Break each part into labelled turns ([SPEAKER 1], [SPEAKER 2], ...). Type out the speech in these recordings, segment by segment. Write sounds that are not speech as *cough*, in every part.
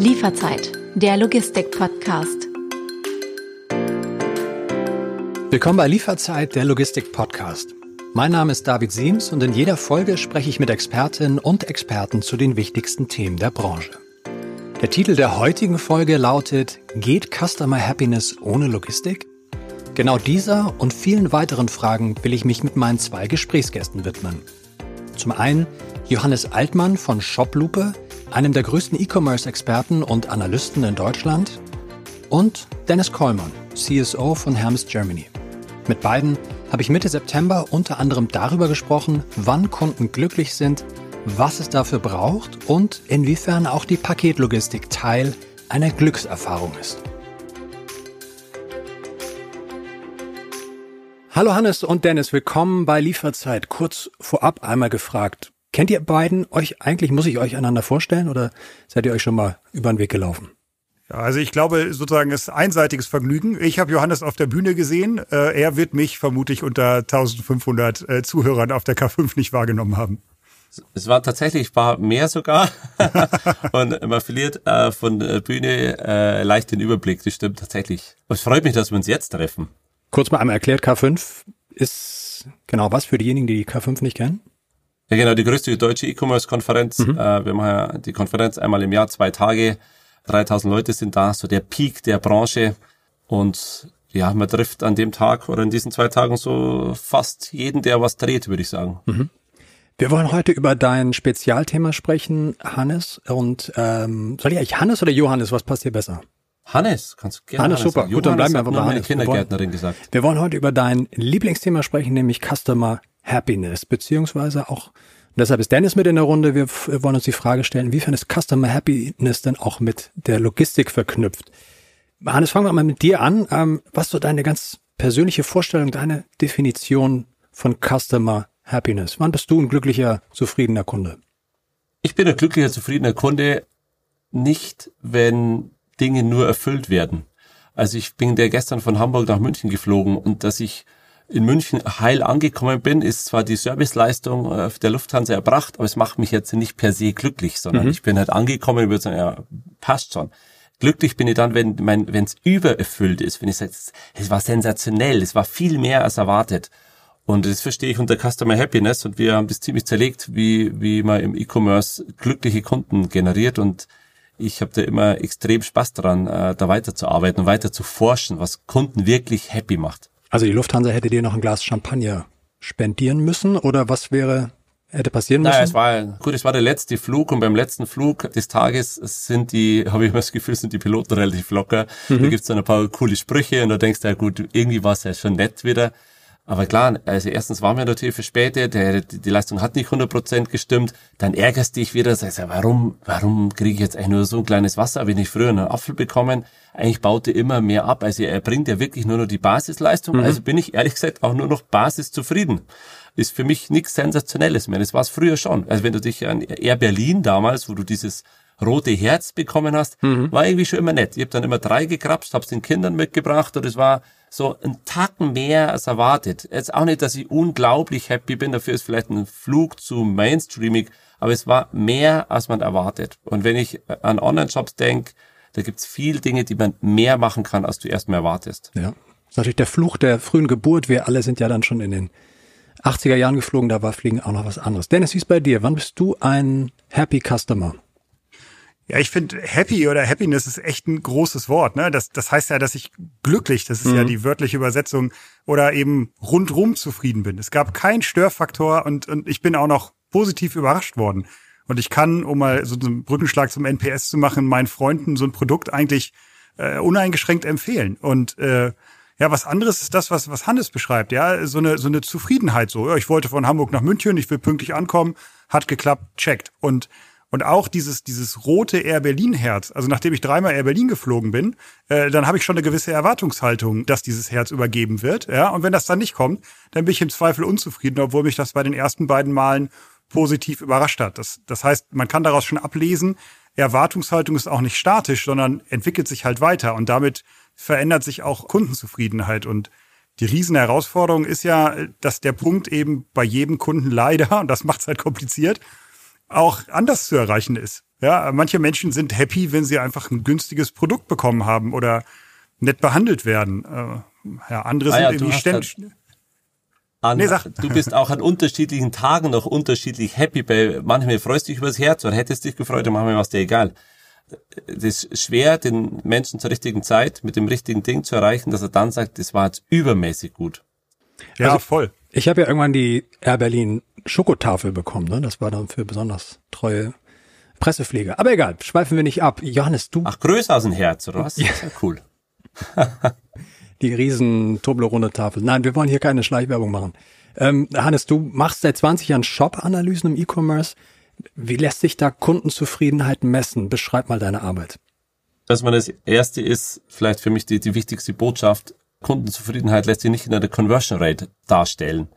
[SPEAKER 1] Lieferzeit, der Logistik-Podcast.
[SPEAKER 2] Willkommen bei Lieferzeit, der Logistik-Podcast. Mein Name ist David Siems und in jeder Folge spreche ich mit Expertinnen und Experten zu den wichtigsten Themen der Branche. Der Titel der heutigen Folge lautet Geht Customer Happiness ohne Logistik? Genau dieser und vielen weiteren Fragen will ich mich mit meinen zwei Gesprächsgästen widmen. Zum einen Johannes Altmann von Shoplupe, einem der größten E-Commerce-Experten und Analysten in Deutschland, und Dennis Kollmann, CSO von Hermes Germany. Mit beiden habe ich Mitte September unter anderem darüber gesprochen, wann Kunden glücklich sind, was es dafür braucht und inwiefern auch die Paketlogistik Teil einer Glückserfahrung ist. Hallo Hannes und Dennis, willkommen bei Lieferzeit. Kurz vorab einmal gefragt, Kennt ihr beiden euch eigentlich, muss ich euch einander vorstellen oder seid ihr euch schon mal über den Weg gelaufen?
[SPEAKER 3] Ja, also ich glaube sozusagen es ist einseitiges Vergnügen. Ich habe Johannes auf der Bühne gesehen. Äh, er wird mich vermutlich unter 1500 äh, Zuhörern auf der K5 nicht wahrgenommen haben.
[SPEAKER 4] Es war tatsächlich war mehr sogar *laughs* und man verliert äh, von der Bühne äh, leicht den Überblick. Das stimmt tatsächlich. es freut mich, dass wir uns jetzt treffen.
[SPEAKER 2] Kurz mal einmal erklärt, K5 ist genau was für diejenigen, die die K5 nicht kennen?
[SPEAKER 4] Ja, genau, die größte deutsche E-Commerce-Konferenz. Mhm. Äh, wir machen ja die Konferenz einmal im Jahr, zwei Tage. 3000 Leute sind da, so der Peak der Branche. Und ja, man trifft an dem Tag oder in diesen zwei Tagen so fast jeden, der was dreht, würde ich sagen. Mhm.
[SPEAKER 2] Wir wollen heute über dein Spezialthema sprechen, Hannes. Und ähm, soll ich eigentlich Hannes oder Johannes? Was passt dir besser?
[SPEAKER 4] Hannes, kannst du gerne.
[SPEAKER 2] Hannes, Hannes super. Gut, dann bleiben wir einfach bei Hannes.
[SPEAKER 4] Kindergärtnerin wir wollen, gesagt.
[SPEAKER 2] Wir wollen heute über dein Lieblingsthema sprechen, nämlich Customer Happiness, beziehungsweise auch, und deshalb ist Dennis mit in der Runde, wir wollen uns die Frage stellen, inwiefern ist Customer Happiness denn auch mit der Logistik verknüpft? Hannes, fangen wir mal mit dir an. Ähm, was so deine ganz persönliche Vorstellung, deine Definition von Customer Happiness? Wann bist du ein glücklicher, zufriedener Kunde?
[SPEAKER 4] Ich bin ein glücklicher, zufriedener Kunde nicht, wenn Dinge nur erfüllt werden. Also ich bin der gestern von Hamburg nach München geflogen und dass ich in München heil angekommen bin, ist zwar die Serviceleistung äh, der Lufthansa erbracht, aber es macht mich jetzt nicht per se glücklich, sondern mhm. ich bin halt angekommen und würde sagen, ja, passt schon. Glücklich bin ich dann, wenn mein, wenn es übererfüllt ist, wenn ich sage, es war sensationell, es war viel mehr als erwartet. Und das verstehe ich unter Customer Happiness und wir haben das ziemlich zerlegt, wie, wie man im E-Commerce glückliche Kunden generiert und ich habe da immer extrem Spaß daran, äh, da weiterzuarbeiten und weiter zu forschen, was Kunden wirklich happy macht.
[SPEAKER 2] Also die Lufthansa hätte dir noch ein Glas Champagner spendieren müssen oder was wäre hätte passieren müssen?
[SPEAKER 4] Naja, es war gut, es war der letzte Flug und beim letzten Flug des Tages sind die, habe ich immer das Gefühl, sind die Piloten *laughs* relativ locker. Mhm. Da gibt's dann ein paar coole Sprüche und da denkst du, ja gut, irgendwie war es ja schon nett wieder. Aber klar, also erstens waren wir natürlich verspätet, der, die, Leistung hat nicht 100% gestimmt, dann ärgerst dich wieder, sagst ja, warum, warum kriege ich jetzt eigentlich nur so ein kleines Wasser, habe ich nicht früher einen Apfel bekommen? Eigentlich baut er immer mehr ab, also er bringt ja wirklich nur noch die Basisleistung, mhm. also bin ich ehrlich gesagt auch nur noch basiszufrieden. Ist für mich nichts Sensationelles mehr, das war es früher schon. Also wenn du dich an Air Berlin damals, wo du dieses rote Herz bekommen hast, mhm. war irgendwie schon immer nett. Ich habe dann immer drei gekrapscht, hab's den Kindern mitgebracht und es war so ein Tacken mehr als erwartet. Jetzt auch nicht, dass ich unglaublich happy bin, dafür ist vielleicht ein Flug zu Mainstreaming, aber es war mehr, als man erwartet. Und wenn ich an Online-Shops denke, da gibt's viel Dinge, die man mehr machen kann, als du erstmal erwartest.
[SPEAKER 2] Ja. Das ist natürlich der Fluch der frühen Geburt. Wir alle sind ja dann schon in den 80er Jahren geflogen, da war Fliegen auch noch was anderes. Dennis, wie ist bei dir? Wann bist du ein Happy Customer?
[SPEAKER 3] Ja, ich finde happy oder happiness ist echt ein großes Wort. Ne? Das, das heißt ja, dass ich glücklich, das ist mhm. ja die wörtliche Übersetzung, oder eben rundrum zufrieden bin. Es gab keinen Störfaktor und, und ich bin auch noch positiv überrascht worden. Und ich kann, um mal so einen Brückenschlag zum NPS zu machen, meinen Freunden so ein Produkt eigentlich äh, uneingeschränkt empfehlen. Und äh, ja, was anderes ist das, was, was Hannes beschreibt. Ja, so eine, so eine Zufriedenheit so. Ja, ich wollte von Hamburg nach München, ich will pünktlich ankommen, hat geklappt, checkt. Und und auch dieses, dieses rote Air Berlin Herz, also nachdem ich dreimal Air Berlin geflogen bin, äh, dann habe ich schon eine gewisse Erwartungshaltung, dass dieses Herz übergeben wird. Ja, und wenn das dann nicht kommt, dann bin ich im Zweifel unzufrieden, obwohl mich das bei den ersten beiden Malen positiv überrascht hat. Das, das heißt, man kann daraus schon ablesen, Erwartungshaltung ist auch nicht statisch, sondern entwickelt sich halt weiter und damit verändert sich auch Kundenzufriedenheit und die riesen Herausforderung ist ja, dass der Punkt eben bei jedem Kunden leider, *laughs* und das macht es halt kompliziert, auch anders zu erreichen ist. Ja, manche Menschen sind happy, wenn sie einfach ein günstiges Produkt bekommen haben oder nett behandelt werden. Äh, ja, andere ah, sind ja, irgendwie ständig. Halt
[SPEAKER 4] an, nee, sag. Du bist auch an unterschiedlichen Tagen noch unterschiedlich happy. Bei manchmal freust du dich übers Herz oder hättest dich gefreut und manchmal war es dir egal. Es ist schwer, den Menschen zur richtigen Zeit mit dem richtigen Ding zu erreichen, dass er dann sagt, das war jetzt übermäßig gut.
[SPEAKER 2] Ja, also, voll. Ich habe ja irgendwann die Air Berlin Schokotafel bekommen. Ne? Das war dann für besonders treue Pressepflege. Aber egal, schweifen wir nicht ab. Johannes, du.
[SPEAKER 4] Ach, größer als ein Herz, oder was? Ja, ja cool. *laughs*
[SPEAKER 2] die riesen Toblerone Tafel. Nein, wir wollen hier keine Schleichwerbung machen. Ähm, Hannes, du machst seit 20 Jahren Shop-Analysen im E-Commerce. Wie lässt sich da Kundenzufriedenheit messen? Beschreib mal deine Arbeit.
[SPEAKER 4] Dass das erste ist, vielleicht für mich die, die wichtigste Botschaft, Kundenzufriedenheit lässt sich nicht in einer Conversion Rate darstellen.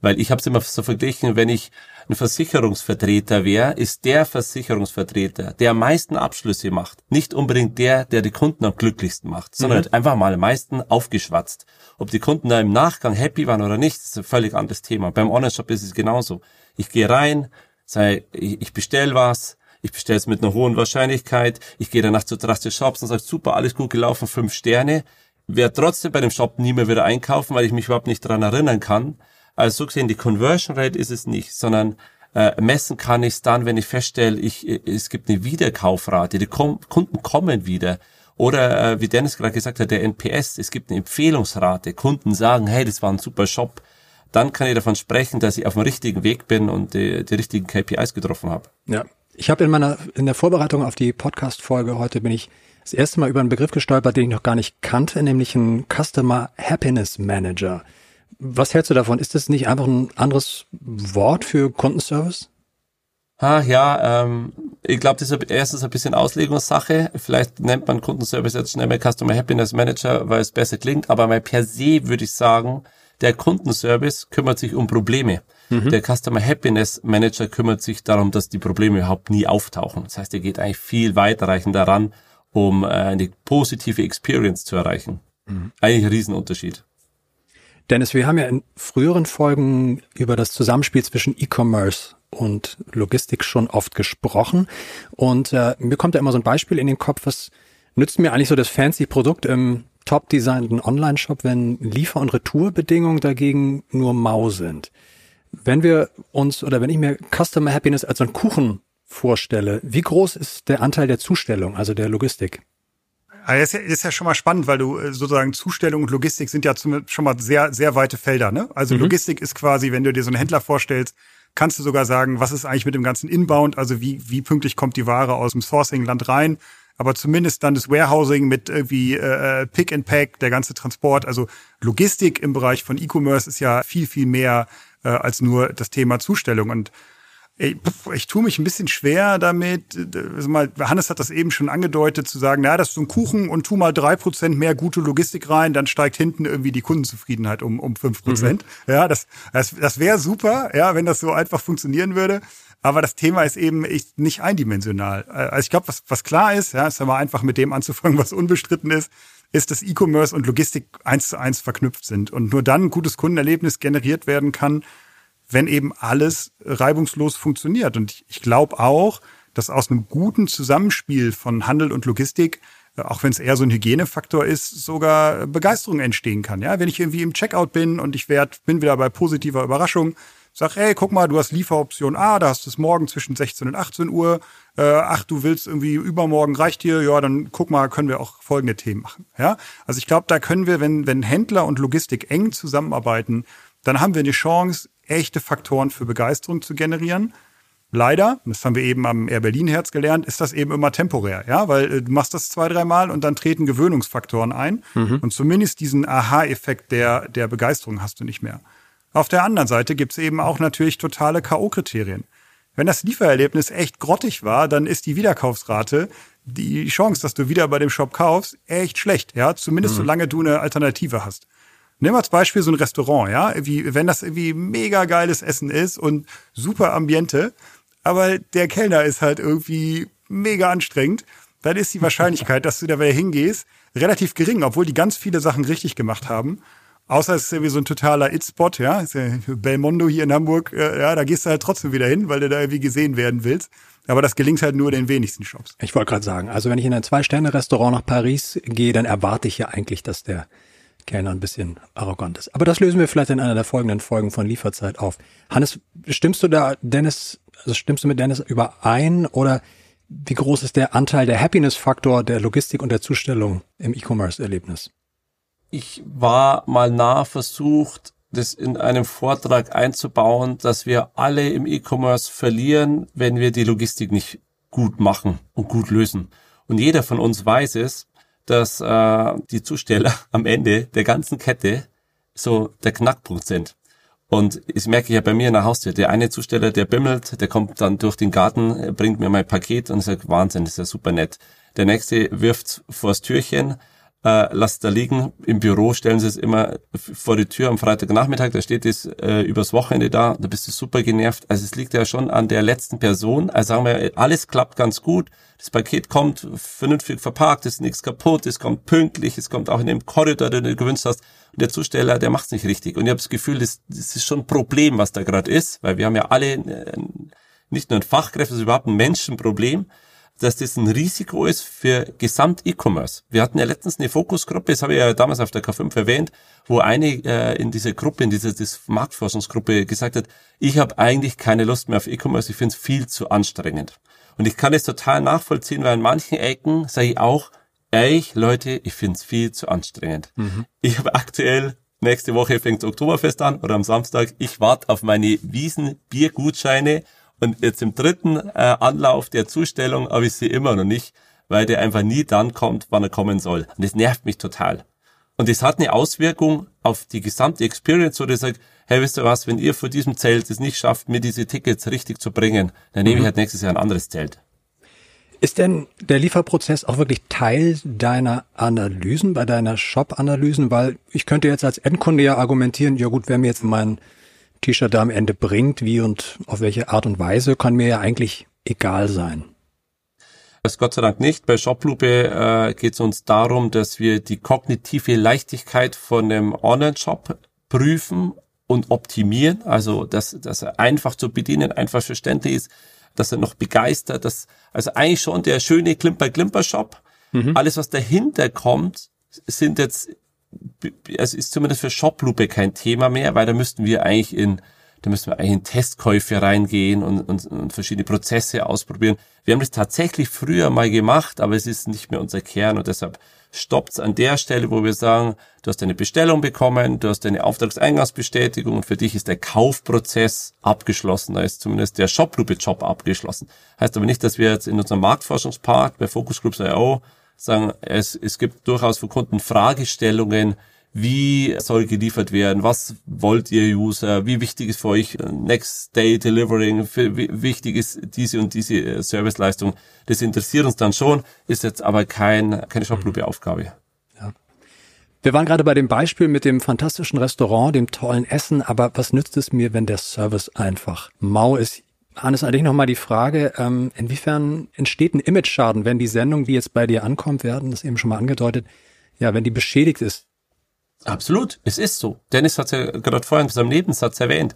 [SPEAKER 4] Weil ich habe es immer so verglichen, wenn ich ein Versicherungsvertreter wäre, ist der Versicherungsvertreter, der am meisten Abschlüsse macht, nicht unbedingt der, der die Kunden am glücklichsten macht, sondern mhm. einfach mal am meisten aufgeschwatzt. Ob die Kunden da im Nachgang happy waren oder nicht, ist ein völlig anderes Thema. Beim Online-Shop ist es genauso. Ich gehe rein, sei, ich bestell was, ich bestelle es mit einer hohen Wahrscheinlichkeit, ich gehe danach zu Trusted Shops und sage, super, alles gut gelaufen, fünf Sterne, werde trotzdem bei dem Shop nie mehr wieder einkaufen, weil ich mich überhaupt nicht dran erinnern kann, also so gesehen, die Conversion Rate ist es nicht, sondern äh, messen kann ich es dann, wenn ich feststelle, ich, es gibt eine Wiederkaufrate, die Kom Kunden kommen wieder. Oder äh, wie Dennis gerade gesagt hat, der NPS, es gibt eine Empfehlungsrate. Kunden sagen, hey, das war ein super Shop. Dann kann ich davon sprechen, dass ich auf dem richtigen Weg bin und die, die richtigen KPIs getroffen habe.
[SPEAKER 2] Ja, ich habe in meiner in der Vorbereitung auf die Podcast-Folge heute bin ich das erste Mal über einen Begriff gestolpert, den ich noch gar nicht kannte, nämlich ein Customer Happiness Manager. Was hältst du davon? Ist das nicht einfach ein anderes Wort für Kundenservice?
[SPEAKER 4] Ah, ja, ähm, ich glaube, das ist erstens ein bisschen Auslegungssache. Vielleicht nennt man Kundenservice jetzt schnell mal Customer Happiness Manager, weil es besser klingt. Aber mal per se würde ich sagen, der Kundenservice kümmert sich um Probleme. Mhm. Der Customer Happiness Manager kümmert sich darum, dass die Probleme überhaupt nie auftauchen. Das heißt, er geht eigentlich viel weiterreichend daran, um äh, eine positive Experience zu erreichen. Mhm. Eigentlich ein Riesenunterschied.
[SPEAKER 2] Dennis, wir haben ja in früheren Folgen über das Zusammenspiel zwischen E-Commerce und Logistik schon oft gesprochen. Und äh, mir kommt da immer so ein Beispiel in den Kopf, was nützt mir eigentlich so das fancy Produkt im top designten Online-Shop, wenn Liefer- und Retourbedingungen dagegen nur mau sind. Wenn wir uns oder wenn ich mir Customer Happiness als so einen Kuchen vorstelle, wie groß ist der Anteil der Zustellung, also der Logistik?
[SPEAKER 3] Aber das ist ja schon mal spannend, weil du äh, sozusagen Zustellung und Logistik sind ja schon mal sehr, sehr weite Felder. Ne? Also mhm. Logistik ist quasi, wenn du dir so einen Händler vorstellst, kannst du sogar sagen, was ist eigentlich mit dem ganzen Inbound, also wie, wie pünktlich kommt die Ware aus dem Sourcing-Land rein, aber zumindest dann das Warehousing mit irgendwie äh, Pick and Pack, der ganze Transport, also Logistik im Bereich von E-Commerce ist ja viel, viel mehr äh, als nur das Thema Zustellung. Und ich, ich tue mich ein bisschen schwer damit. Also mal, Hannes hat das eben schon angedeutet, zu sagen, na, das ist so ein Kuchen und tu mal drei Prozent mehr gute Logistik rein, dann steigt hinten irgendwie die Kundenzufriedenheit um, um fünf Prozent. Mhm. Ja, das, das, das wäre super, ja, wenn das so einfach funktionieren würde. Aber das Thema ist eben nicht eindimensional. Also ich glaube, was, was klar ist, ja, ist ja mal einfach mit dem anzufangen, was unbestritten ist, ist, dass E-Commerce und Logistik eins zu eins verknüpft sind und nur dann ein gutes Kundenerlebnis generiert werden kann, wenn eben alles reibungslos funktioniert. Und ich, ich glaube auch, dass aus einem guten Zusammenspiel von Handel und Logistik, äh, auch wenn es eher so ein Hygienefaktor ist, sogar Begeisterung entstehen kann. Ja, wenn ich irgendwie im Checkout bin und ich werd, bin wieder bei positiver Überraschung, sag, hey, guck mal, du hast Lieferoption A, da hast du es morgen zwischen 16 und 18 Uhr. Äh, ach, du willst irgendwie übermorgen reicht dir, ja, dann guck mal, können wir auch folgende Themen machen. Ja, also ich glaube, da können wir, wenn wenn Händler und Logistik eng zusammenarbeiten, dann haben wir eine Chance, echte Faktoren für Begeisterung zu generieren. Leider, das haben wir eben am Air Berlin Herz gelernt, ist das eben immer temporär, ja, weil äh, du machst das zwei, dreimal und dann treten Gewöhnungsfaktoren ein mhm. und zumindest diesen Aha-Effekt der, der Begeisterung hast du nicht mehr. Auf der anderen Seite gibt's eben auch natürlich totale K.O.-Kriterien. Wenn das Liefererlebnis echt grottig war, dann ist die Wiederkaufsrate, die Chance, dass du wieder bei dem Shop kaufst, echt schlecht, ja, zumindest mhm. solange du eine Alternative hast. Nimm als Beispiel so ein Restaurant, ja, wie, wenn das irgendwie mega geiles Essen ist und super Ambiente, aber der Kellner ist halt irgendwie mega anstrengend, dann ist die Wahrscheinlichkeit, *laughs* dass du da wieder hingehst, relativ gering, obwohl die ganz viele Sachen richtig gemacht haben. Außer es ist irgendwie so ein totaler It-Spot, ja. Ist ja Belmondo hier in Hamburg, äh, ja, da gehst du halt trotzdem wieder hin, weil du da irgendwie gesehen werden willst. Aber das gelingt halt nur den wenigsten Shops.
[SPEAKER 2] Ich wollte gerade sagen, also wenn ich in ein Zwei-Sterne-Restaurant nach Paris gehe, dann erwarte ich ja eigentlich, dass der Kellner ein bisschen arrogant ist. Aber das lösen wir vielleicht in einer der folgenden Folgen von Lieferzeit auf. Hannes, stimmst du da, Dennis, also stimmst du mit Dennis überein oder wie groß ist der Anteil der Happiness-Faktor der Logistik und der Zustellung im E-Commerce-Erlebnis?
[SPEAKER 4] Ich war mal nah versucht, das in einem Vortrag einzubauen, dass wir alle im E-Commerce verlieren, wenn wir die Logistik nicht gut machen und gut lösen. Und jeder von uns weiß es, dass äh, die Zusteller *laughs* am Ende der ganzen Kette so der Knackpunkt sind. Und ich merke ja bei mir in der Haustür, der eine Zusteller, der bimmelt, der kommt dann durch den Garten, bringt mir mein Paket und sagt, Wahnsinn, das ist ja super nett. Der nächste wirft vors Türchen, äh, lasst da liegen. Im Büro stellen sie es immer vor die Tür am Freitagnachmittag, da steht es äh, übers Wochenende da, da bist du super genervt. Also es liegt ja schon an der letzten Person. Also sagen wir, alles klappt ganz gut. Das Paket kommt vernünftig verpackt, ist nichts kaputt, es kommt pünktlich, es kommt auch in dem Korridor, den du gewünscht hast. Und der Zusteller, der macht es nicht richtig. Und ich habe das Gefühl, das, das ist schon ein Problem, was da gerade ist, weil wir haben ja alle äh, nicht nur ein Fachkräfte, sondern überhaupt ein Menschenproblem dass das ein Risiko ist für Gesamt-E-Commerce. Wir hatten ja letztens eine Fokusgruppe, das habe ich ja damals auf der K5 erwähnt, wo eine äh, in dieser Gruppe, in dieser Marktforschungsgruppe gesagt hat, ich habe eigentlich keine Lust mehr auf E-Commerce, ich finde es viel zu anstrengend. Und ich kann es total nachvollziehen, weil in manchen Ecken sage ich auch, ehrlich, Leute, ich finde es viel zu anstrengend. Mhm. Ich habe aktuell, nächste Woche fängt Oktoberfest an oder am Samstag, ich warte auf meine Wiesen-Biergutscheine und jetzt im dritten äh, Anlauf der Zustellung habe ich sie immer noch nicht, weil der einfach nie dann kommt, wann er kommen soll. Und das nervt mich total. Und das hat eine Auswirkung auf die gesamte Experience, wo ich sage, hey, wisst ihr was, wenn ihr vor diesem Zelt es nicht schafft, mir diese Tickets richtig zu bringen, dann nehme ich mhm. halt nächstes Jahr ein anderes Zelt.
[SPEAKER 2] Ist denn der Lieferprozess auch wirklich Teil deiner Analysen, bei deiner Shop-Analysen? Weil ich könnte jetzt als Endkunde ja argumentieren, ja gut, wer mir jetzt mein T-Shirt da am Ende bringt, wie und auf welche Art und Weise, kann mir ja eigentlich egal sein.
[SPEAKER 4] Das Gott sei Dank nicht. Bei Shoplupe äh, geht es uns darum, dass wir die kognitive Leichtigkeit von dem Online-Shop prüfen und optimieren. Also, dass, dass er einfach zu bedienen, einfach verständlich ist, dass er noch begeistert, dass, also eigentlich schon der schöne Klimper-Klimper-Shop. Mhm. Alles, was dahinter kommt, sind jetzt es ist zumindest für Shoplupe kein Thema mehr, weil da müssten wir eigentlich in, da müssen wir eigentlich in Testkäufe reingehen und, und, und verschiedene Prozesse ausprobieren. Wir haben das tatsächlich früher mal gemacht, aber es ist nicht mehr unser Kern und deshalb stoppt es an der Stelle, wo wir sagen, du hast eine Bestellung bekommen, du hast eine Auftragseingangsbestätigung und für dich ist der Kaufprozess abgeschlossen. Da ist zumindest der Shoplupe-Job abgeschlossen. Heißt aber nicht, dass wir jetzt in unserem Marktforschungspart bei Focus Groups IO sagen, es, es gibt durchaus für Kunden Fragestellungen, wie soll geliefert werden, was wollt ihr User, wie wichtig ist für euch Next Day Delivering, wie wichtig ist diese und diese äh, Serviceleistung. Das interessiert uns dann schon, ist jetzt aber kein, keine Shoplupe-Aufgabe. Ja.
[SPEAKER 2] Wir waren gerade bei dem Beispiel mit dem fantastischen Restaurant, dem tollen Essen, aber was nützt es mir, wenn der Service einfach mau ist? Hannes, eigentlich nochmal die Frage, ähm, inwiefern entsteht ein Image-Schaden, wenn die Sendung, die jetzt bei dir ankommt, werden, das eben schon mal angedeutet, ja, wenn die beschädigt ist?
[SPEAKER 4] Absolut, es ist so. Dennis hat ja gerade vorhin in seinem Nebensatz erwähnt.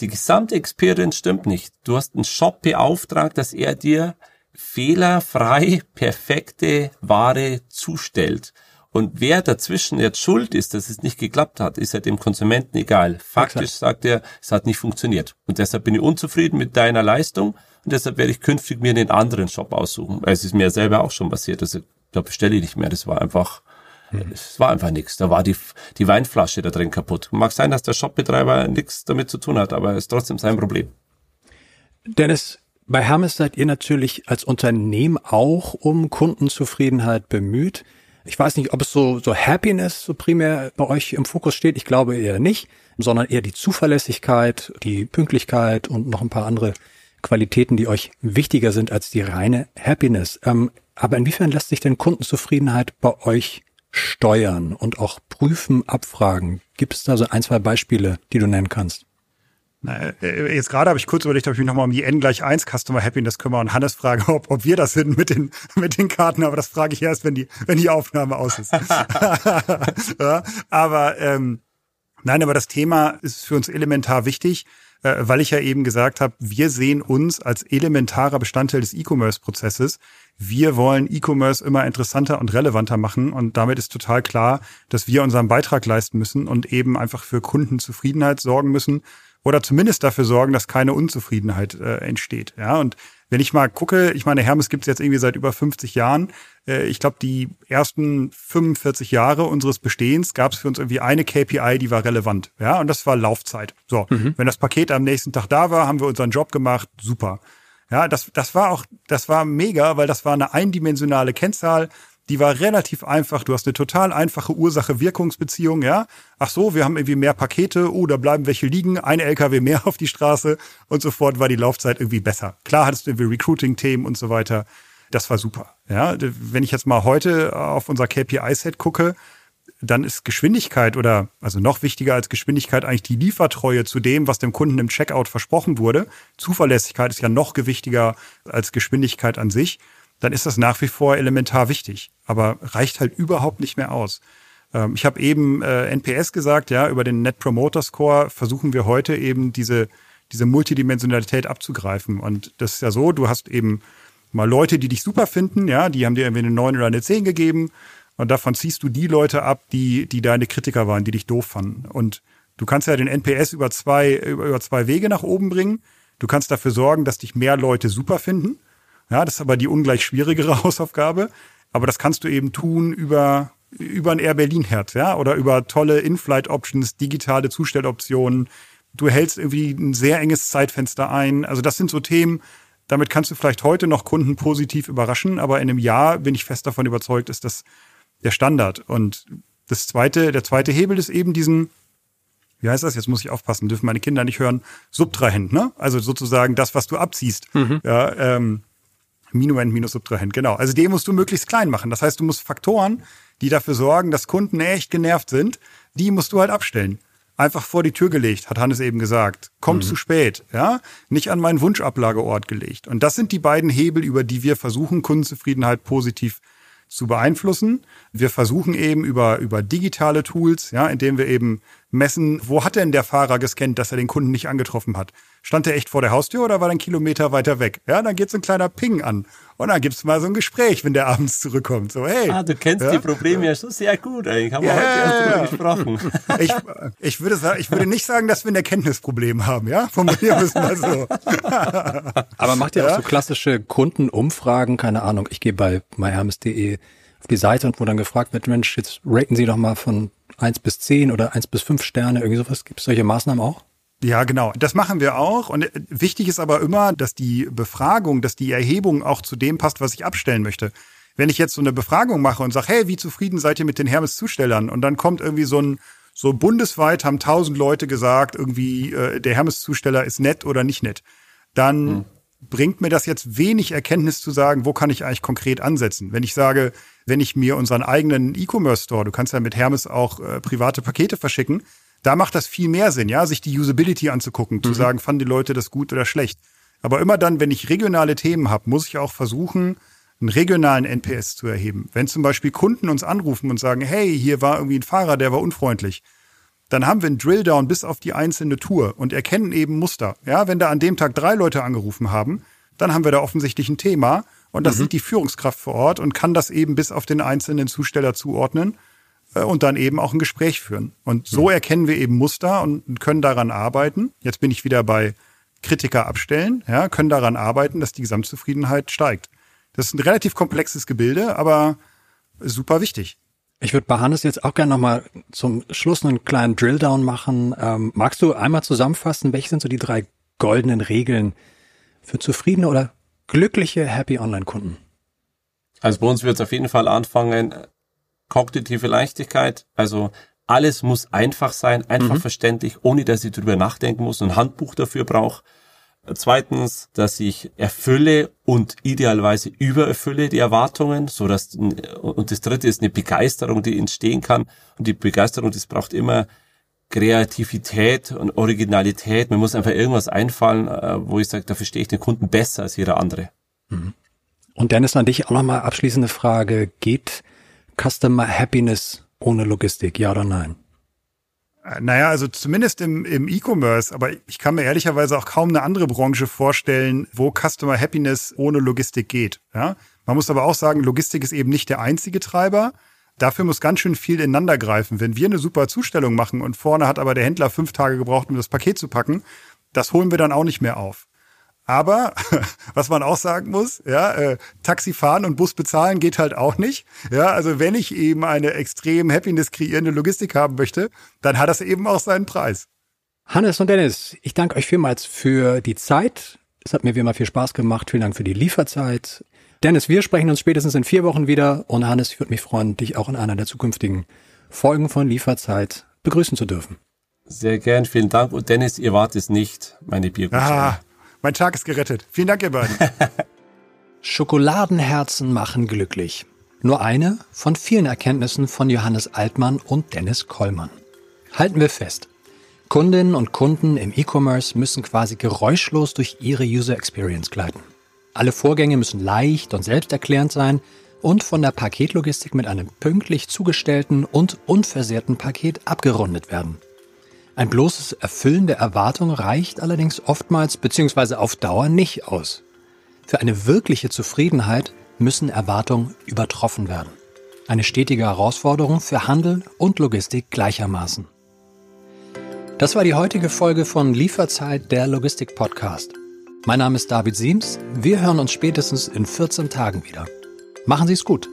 [SPEAKER 4] Die gesamte Experience stimmt nicht. Du hast einen Shop beauftragt, dass er dir fehlerfrei perfekte Ware zustellt. Und wer dazwischen jetzt schuld ist, dass es nicht geklappt hat, ist ja dem Konsumenten egal. Faktisch Exakt. sagt er, es hat nicht funktioniert. Und deshalb bin ich unzufrieden mit deiner Leistung und deshalb werde ich künftig mir einen anderen Shop aussuchen. Es ist mir selber auch schon passiert. Also, da bestelle ich nicht mehr. Das war einfach, hm. es war einfach nichts. Da war die, die Weinflasche da drin kaputt. Mag sein, dass der Shopbetreiber nichts damit zu tun hat, aber es ist trotzdem sein Problem.
[SPEAKER 2] Dennis, bei Hermes seid ihr natürlich als Unternehmen auch um Kundenzufriedenheit bemüht. Ich weiß nicht, ob es so, so Happiness so primär bei euch im Fokus steht. Ich glaube eher nicht, sondern eher die Zuverlässigkeit, die Pünktlichkeit und noch ein paar andere Qualitäten, die euch wichtiger sind als die reine Happiness. Ähm, aber inwiefern lässt sich denn Kundenzufriedenheit bei euch steuern und auch prüfen, abfragen? Gibt es da so ein, zwei Beispiele, die du nennen kannst?
[SPEAKER 3] Äh, jetzt gerade habe ich kurz überlegt, ob ich mich nochmal um die N gleich 1 Customer Happiness kümmere und Hannes frage, ob, ob wir das sind mit den, *laughs* mit den Karten, aber das frage ich erst, wenn die, wenn die Aufnahme aus ist. *laughs* ja, aber ähm, Nein, aber das Thema ist für uns elementar wichtig, äh, weil ich ja eben gesagt habe, wir sehen uns als elementarer Bestandteil des E-Commerce-Prozesses. Wir wollen E-Commerce immer interessanter und relevanter machen und damit ist total klar, dass wir unseren Beitrag leisten müssen und eben einfach für Kundenzufriedenheit sorgen müssen oder zumindest dafür sorgen, dass keine Unzufriedenheit äh, entsteht. Ja, und wenn ich mal gucke, ich meine, Hermes gibt es jetzt irgendwie seit über 50 Jahren. Äh, ich glaube, die ersten 45 Jahre unseres Bestehens gab es für uns irgendwie eine KPI, die war relevant. Ja, und das war Laufzeit. So, mhm. wenn das Paket am nächsten Tag da war, haben wir unseren Job gemacht. Super. Ja, das, das war auch, das war mega, weil das war eine eindimensionale Kennzahl die war relativ einfach. Du hast eine total einfache Ursache-Wirkungsbeziehung, ja. Ach so, wir haben irgendwie mehr Pakete, oh, da bleiben welche liegen, ein LKW mehr *laughs* auf die Straße und sofort war die Laufzeit irgendwie besser. Klar hattest du irgendwie Recruiting-Themen und so weiter. Das war super. Ja, wenn ich jetzt mal heute auf unser KPI-Set gucke, dann ist Geschwindigkeit oder also noch wichtiger als Geschwindigkeit eigentlich die Liefertreue zu dem, was dem Kunden im Checkout versprochen wurde. Zuverlässigkeit ist ja noch gewichtiger als Geschwindigkeit an sich dann ist das nach wie vor elementar wichtig, aber reicht halt überhaupt nicht mehr aus. Ähm, ich habe eben äh, NPS gesagt, ja, über den Net Promoter Score versuchen wir heute eben diese, diese Multidimensionalität abzugreifen. Und das ist ja so, du hast eben mal Leute, die dich super finden, ja, die haben dir irgendwie eine 9 oder eine 10 gegeben. Und davon ziehst du die Leute ab, die, die deine Kritiker waren, die dich doof fanden. Und du kannst ja den NPS über zwei, über zwei Wege nach oben bringen. Du kannst dafür sorgen, dass dich mehr Leute super finden. Ja, das ist aber die ungleich schwierigere *laughs* Hausaufgabe. Aber das kannst du eben tun über, über ein Air Berlin Herz, ja, oder über tolle In-Flight Options, digitale Zustelloptionen. Du hältst irgendwie ein sehr enges Zeitfenster ein. Also das sind so Themen, damit kannst du vielleicht heute noch Kunden positiv überraschen, aber in einem Jahr bin ich fest davon überzeugt, ist das der Standard. Und das zweite, der zweite Hebel ist eben diesen, wie heißt das? Jetzt muss ich aufpassen, dürfen meine Kinder nicht hören, Subtrahent, ne? Also sozusagen das, was du abziehst. Mhm. Ja, ähm, Minuend minus Subtrahent, genau. Also den musst du möglichst klein machen. Das heißt, du musst Faktoren, die dafür sorgen, dass Kunden echt genervt sind, die musst du halt abstellen. Einfach vor die Tür gelegt, hat Hannes eben gesagt. Kommt mhm. zu spät, ja? Nicht an meinen Wunschablageort gelegt. Und das sind die beiden Hebel, über die wir versuchen, Kundenzufriedenheit positiv zu beeinflussen. Wir versuchen eben über, über digitale Tools, ja, indem wir eben messen, wo hat denn der Fahrer gescannt, dass er den Kunden nicht angetroffen hat? Stand er echt vor der Haustür oder war er einen Kilometer weiter weg? Ja, dann geht so ein kleiner Ping an. Und dann gibt's mal so ein Gespräch, wenn der abends zurückkommt. So, hey.
[SPEAKER 4] Ah, du kennst ja? die Probleme ja schon sehr gut, eigentlich. Haben wir ja, heute erst drüber gesprochen. *laughs*
[SPEAKER 3] Ich, ich, würde sagen, ich würde nicht sagen, dass wir ein Erkenntnisproblem haben, ja? Formulieren wir es mal so. *laughs*
[SPEAKER 2] Aber macht ihr ja? auch so klassische Kundenumfragen? Keine Ahnung, ich gehe bei myhermes.de auf die Seite und wo dann gefragt wird, Mensch, jetzt raten Sie doch mal von eins bis zehn oder eins bis fünf Sterne, irgendwie sowas. Gibt es solche Maßnahmen auch?
[SPEAKER 3] Ja, genau. Das machen wir auch. Und äh, wichtig ist aber immer, dass die Befragung, dass die Erhebung auch zu dem passt, was ich abstellen möchte. Wenn ich jetzt so eine Befragung mache und sage, hey, wie zufrieden seid ihr mit den Hermes-Zustellern? Und dann kommt irgendwie so ein, so bundesweit haben tausend Leute gesagt, irgendwie äh, der Hermes-Zusteller ist nett oder nicht nett. Dann hm. bringt mir das jetzt wenig Erkenntnis zu sagen, wo kann ich eigentlich konkret ansetzen. Wenn ich sage, wenn ich mir unseren eigenen E-Commerce-Store, du kannst ja mit Hermes auch äh, private Pakete verschicken, da macht das viel mehr Sinn, ja, sich die Usability anzugucken, mhm. zu sagen, fanden die Leute das gut oder schlecht. Aber immer dann, wenn ich regionale Themen habe, muss ich auch versuchen, einen regionalen NPS zu erheben. Wenn zum Beispiel Kunden uns anrufen und sagen, hey, hier war irgendwie ein Fahrer, der war unfreundlich, dann haben wir einen Drilldown bis auf die einzelne Tour und erkennen eben Muster. Ja, wenn da an dem Tag drei Leute angerufen haben, dann haben wir da offensichtlich ein Thema und das mhm. sieht die Führungskraft vor Ort und kann das eben bis auf den einzelnen Zusteller zuordnen äh, und dann eben auch ein Gespräch führen. Und so mhm. erkennen wir eben Muster und können daran arbeiten. Jetzt bin ich wieder bei Kritiker abstellen, ja, können daran arbeiten, dass die Gesamtzufriedenheit steigt. Das ist ein relativ komplexes Gebilde, aber super wichtig.
[SPEAKER 2] Ich würde bei Hannes jetzt auch gerne nochmal zum Schluss einen kleinen Drilldown machen. Ähm, magst du einmal zusammenfassen, welche sind so die drei goldenen Regeln für zufriedene oder glückliche Happy Online-Kunden?
[SPEAKER 4] Also bei uns wird es auf jeden Fall anfangen, kognitive Leichtigkeit, also alles muss einfach sein, einfach mhm. verständlich, ohne dass ich drüber nachdenken muss und ein Handbuch dafür brauche. Zweitens, dass ich erfülle und idealerweise übererfülle die Erwartungen, so dass und das dritte ist eine Begeisterung, die entstehen kann und die Begeisterung, das braucht immer Kreativität und Originalität. Mir muss einfach irgendwas einfallen, äh, wo ich sage, da verstehe ich den Kunden besser als jeder andere. Mhm.
[SPEAKER 2] Und Dennis, an dich auch nochmal abschließende Frage. Geht Customer Happiness ohne Logistik, ja oder nein?
[SPEAKER 3] Naja, also zumindest im, im E-Commerce, aber ich kann mir ehrlicherweise auch kaum eine andere Branche vorstellen, wo Customer Happiness ohne Logistik geht. Ja? Man muss aber auch sagen, Logistik ist eben nicht der einzige Treiber. Dafür muss ganz schön viel ineinander greifen. Wenn wir eine super Zustellung machen und vorne hat aber der Händler fünf Tage gebraucht, um das Paket zu packen, das holen wir dann auch nicht mehr auf. Aber *laughs* was man auch sagen muss, ja, äh, Taxi fahren und Bus bezahlen geht halt auch nicht. Ja, also wenn ich eben eine extrem Happiness kreierende Logistik haben möchte, dann hat das eben auch seinen Preis.
[SPEAKER 2] Hannes und Dennis, ich danke euch vielmals für die Zeit. Es hat mir wie immer viel Spaß gemacht. Vielen Dank für die Lieferzeit. Dennis, wir sprechen uns spätestens in vier Wochen wieder. Und Hannes, ich würde mich freuen, dich auch in einer der zukünftigen Folgen von Lieferzeit begrüßen zu dürfen.
[SPEAKER 4] Sehr gern, vielen Dank. Und Dennis, ihr wart es nicht, meine Biergutscheine.
[SPEAKER 3] Ah, mein Tag ist gerettet. Vielen Dank, ihr beiden. *laughs*
[SPEAKER 2] Schokoladenherzen machen glücklich. Nur eine von vielen Erkenntnissen von Johannes Altmann und Dennis Kollmann. Halten wir fest. Kundinnen und Kunden im E-Commerce müssen quasi geräuschlos durch ihre User Experience gleiten. Alle Vorgänge müssen leicht und selbsterklärend sein und von der Paketlogistik mit einem pünktlich zugestellten und unversehrten Paket abgerundet werden. Ein bloßes Erfüllen der Erwartung reicht allerdings oftmals bzw. auf Dauer nicht aus. Für eine wirkliche Zufriedenheit müssen Erwartungen übertroffen werden. Eine stetige Herausforderung für Handel und Logistik gleichermaßen. Das war die heutige Folge von Lieferzeit der Logistik Podcast. Mein Name ist David Siems. Wir hören uns spätestens in 14 Tagen wieder. Machen Sie es gut.